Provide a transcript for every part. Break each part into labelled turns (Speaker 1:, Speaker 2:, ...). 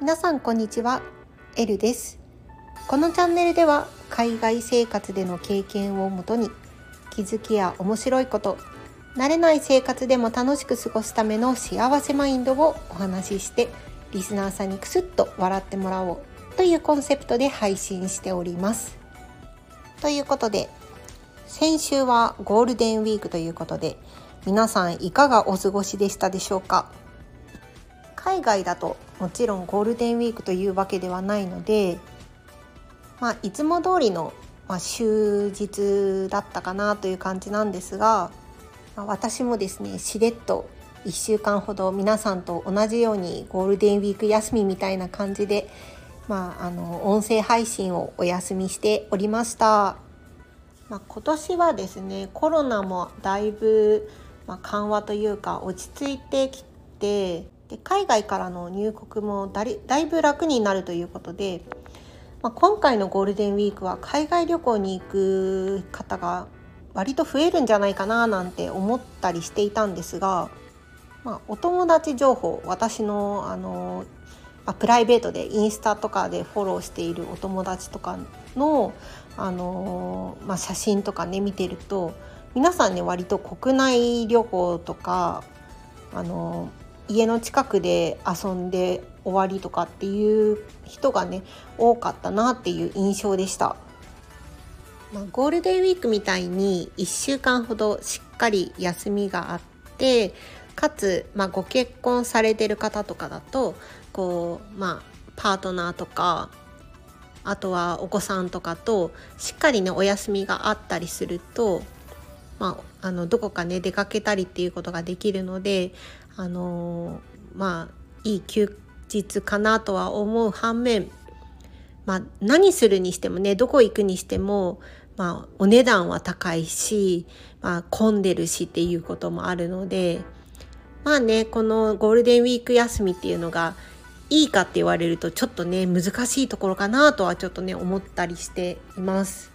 Speaker 1: 皆さんこんにちは。エルです。このチャンネルでは海外生活での経験をもとに気づきや面白いこと慣れない生活でも楽しく過ごすための幸せマインドをお話ししてリスナーさんにクスッと笑ってもらおうというコンセプトで配信しております。ということで先週はゴールデンウィークということで皆さんいかがお過ごしでしたでしょうか？海外だともちろんゴールデンウィークというわけではないので、まあ、いつも通りの、まあ、終日だったかなという感じなんですが、まあ、私もですねしれっと1週間ほど皆さんと同じようにゴールデンウィーク休みみたいな感じで、まあ、あの音声配信をお休みしておりました。まあ、今年はですねコロナもだいぶ、ま緩和というか落ち着いてきてで海外からの入国もだだいぶ楽になるということで、まあ、今回のゴールデンウィークは海外旅行に行く方が割と増えるんじゃないかななんて思ったりしていたんですが、まあ、お友達情報私のあのあプライベートでインスタとかでフォローしているお友達とかのあの、まあ、写真とかね見てると皆さんね割と国内旅行とかあの家の近くで遊んで終わりとかっていう人がね多かったなっていう印象でした。まあ、ゴールデンウィークみたいに1週間ほどしっかり休みがあってかつ、まあ、ご結婚されてる方とかだとこう、まあ、パートナーとかあとはお子さんとかとしっかりねお休みがあったりすると、まあ、あのどこかね出かけたりっていうことができるのであのまあいい休日かなとは思う反面、まあ、何するにしてもねどこ行くにしても、まあ、お値段は高いし、まあ、混んでるしっていうこともあるのでまあねこのゴールデンウィーク休みっていうのがいいかって言われるとちょっとね難しいところかなとはちょっとね思ったりしています。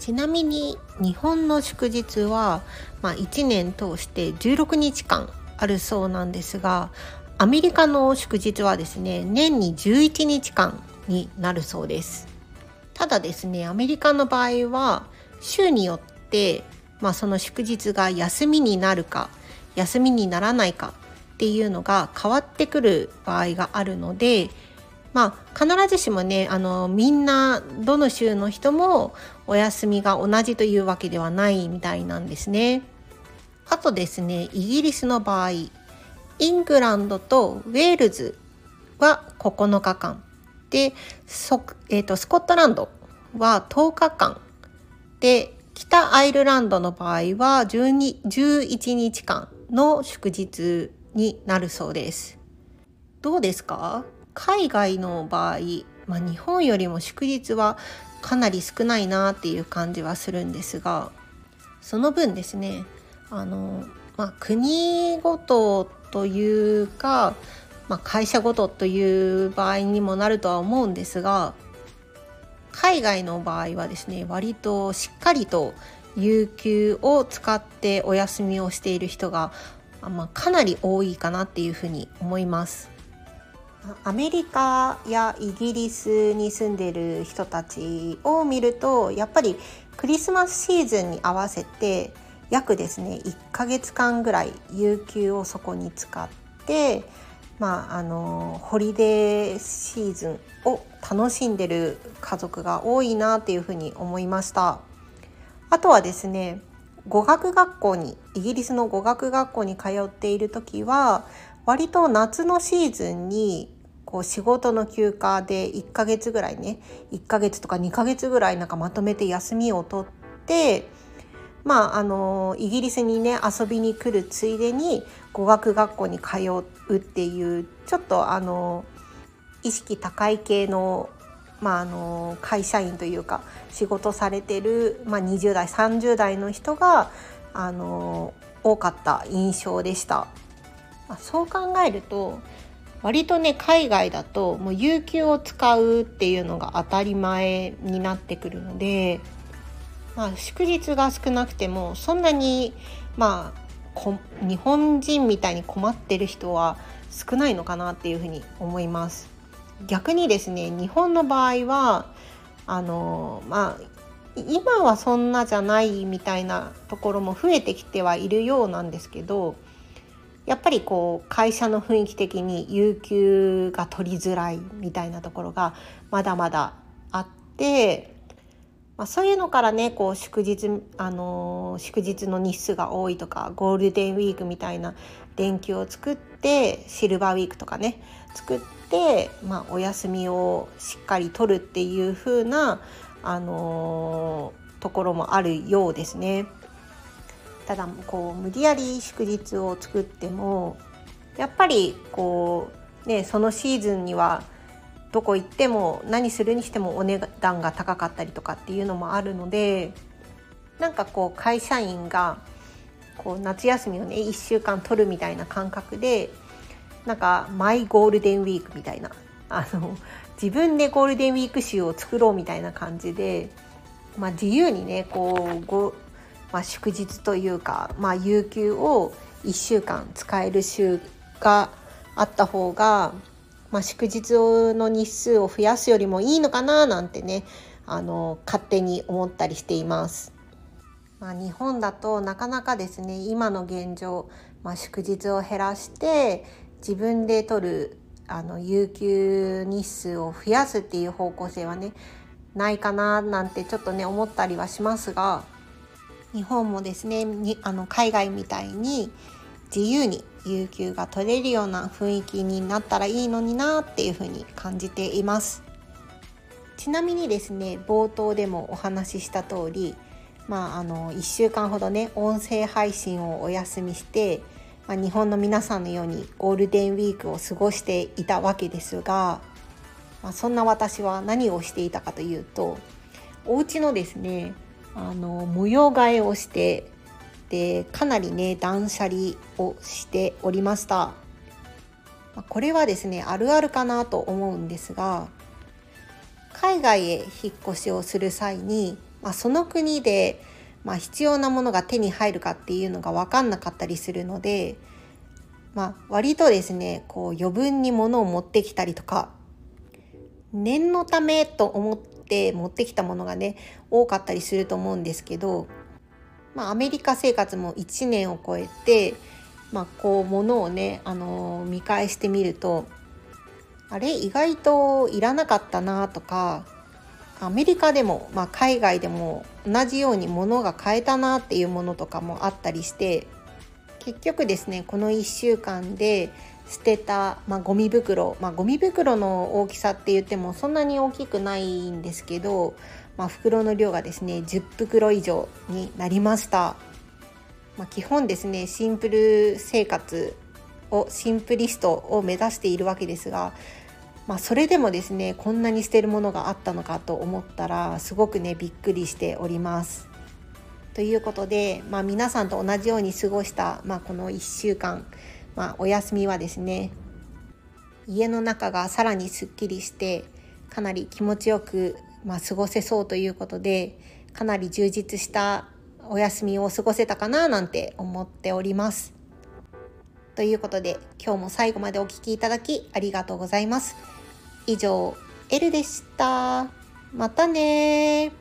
Speaker 1: ちなみに日本の祝日は、まあ、1年通して16日間あるそうなんですがアメリカの祝日はですね年に11日間になるそうですただですねアメリカの場合は週によって、まあ、その祝日が休みになるか休みにならないかっていうのが変わってくる場合があるのでまあ必ずしもねあのみんなどの州の人もお休みが同じというわけではないみたいなんですね。あとですねイギリスの場合イングランドとウェールズは9日間でそ、えーと、スコットランドは10日間で北アイルランドの場合は12 11日間の祝日になるそうです。どうですか？海外の場合、まあ、日本よりも祝日はかなり少ないなっていう感じはするんですがその分ですねあの、まあ、国ごとというか、まあ、会社ごとという場合にもなるとは思うんですが海外の場合はですね割としっかりと有給を使ってお休みをしている人が、まあ、かなり多いかなっていうふうに思います。アメリカやイギリスに住んでる人たちを見るとやっぱりクリスマスシーズンに合わせて約ですね1ヶ月間ぐらい有給をそこに使ってまああのホリデーシーズンを楽しんでる家族が多いなっていうふうに思いましたあとはですね語学学校にイギリスの語学学校に通っている時は割と夏のシーズンにこう仕事の休暇で1ヶ月ぐらいね1ヶ月とか2ヶ月ぐらいなんかまとめて休みを取ってまあ、あのイギリスにね遊びに来るついでに語学学校に通うっていうちょっとあの意識高い系の,、まあ、あの会社員というか仕事されてる、まあ、20代30代の人があの多かった印象でした。そう考えると割とね海外だともう有給を使うっていうのが当たり前になってくるのでまあ、祝日が少なくてもそんなにまあ日本人みたいに困ってる人は少ないのかなっていうふうに思います。逆にですね日本の場合はあのまあ今はそんなじゃないみたいなところも増えてきてはいるようなんですけどやっぱりこう会社の雰囲気的に有給が取りづらいみたいなところがまだまだあって、まあ、そういうのからねこう祝日、あの、祝日の日数が多いとかゴールデンウィークみたいな連休を作ってシルバーウィークとかね作って、まあ、お休みをしっかり取るっていう風なあのー、ところもあるようですね。ただこう無理やり祝日を作ってもやっぱりこうねそのシーズンにはどこ行っても何するにしてもお値段が高かったりとかっていうのもあるのでなんかこう会社員がこう夏休みをね1週間取るみたいな感覚でなんかマイゴールデンウィークみたいなあの自分でゴールデンウィーク週を作ろうみたいな感じで、まあ、自由にねこうご、まあ、祝日というか、まあ、有給を1週間使える週があった方が、まあ、祝日の日数を増やすよりもいいのかななんてねあの勝手に思ったりしています。まあ、日本だとなかなかですね今の現状、まあ、祝日を減らして自分で取るあの有給日数を増やすっていう方向性はねないかななんてちょっとね思ったりはしますが日本もですねにあの海外みたいに自由に有給が取れるような雰囲気になったらいいのになっていうふうに感じています。ちなみにですね冒頭でもお話しした通りまああの1週間ほどね音声配信をお休みしてまあ、日本の皆さんのようにゴールデンウィークを過ごしていたわけですが、まあ、そんな私は何をしていたかというとお家のですねあの模様替えをしてでかなりね断捨離をしておりました。これはですねあるあるかなと思うんですが海外へ引っ越しをする際に、まあ、その国でまあ、必要なものが手に入るかっていうのが分かんなかったりするので、まあ、割とですねこう余分に物を持ってきたりとか念のためと思って持ってきたものがね多かったりすると思うんですけど、まあ、アメリカ生活も1年を超えて、まあ、こう物をね、あのー、見返してみるとあれ意外といらなかったなとかアメリカでも、まあ、海外でも同じように物が買えたなっていうものとかもあったりして結局ですねこの1週間で捨てた、まあ、ゴミ袋、まあ、ゴミ袋の大きさって言ってもそんなに大きくないんですけど、まあ、袋の量がですね10袋以上になりました、まあ、基本ですねシンプル生活をシンプリストを目指しているわけですがまあ、それでもですねこんなに捨てるものがあったのかと思ったらすごくねびっくりしております。ということで、まあ、皆さんと同じように過ごした、まあ、この1週間、まあ、お休みはですね家の中がさらにすっきりしてかなり気持ちよく、まあ、過ごせそうということでかなり充実したお休みを過ごせたかななんて思っております。ということで今日も最後までお聴きいただきありがとうございます。以上、L でした。またね